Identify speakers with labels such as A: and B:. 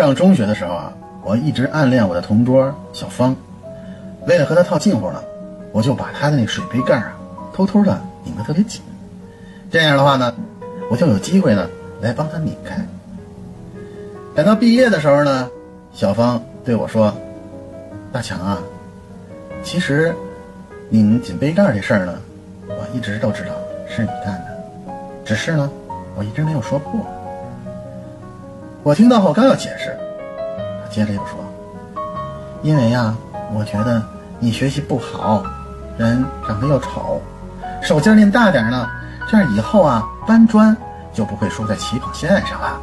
A: 上中学的时候啊，我一直暗恋我的同桌小芳，为了和她套近乎呢，我就把她的那水杯盖啊，偷偷的拧得特别紧，这样的话呢，我就有机会呢来帮她拧开。等到毕业的时候呢，小芳对我说：“大强啊，其实拧紧杯盖这事儿呢，我一直都知道是你干的，只是呢，我一直没有说破。”我听到后刚要解释，他接着又说：“因为呀，我觉得你学习不好，人长得又丑，手劲儿练大点呢，这样以后啊搬砖就不会输在起跑线上了。”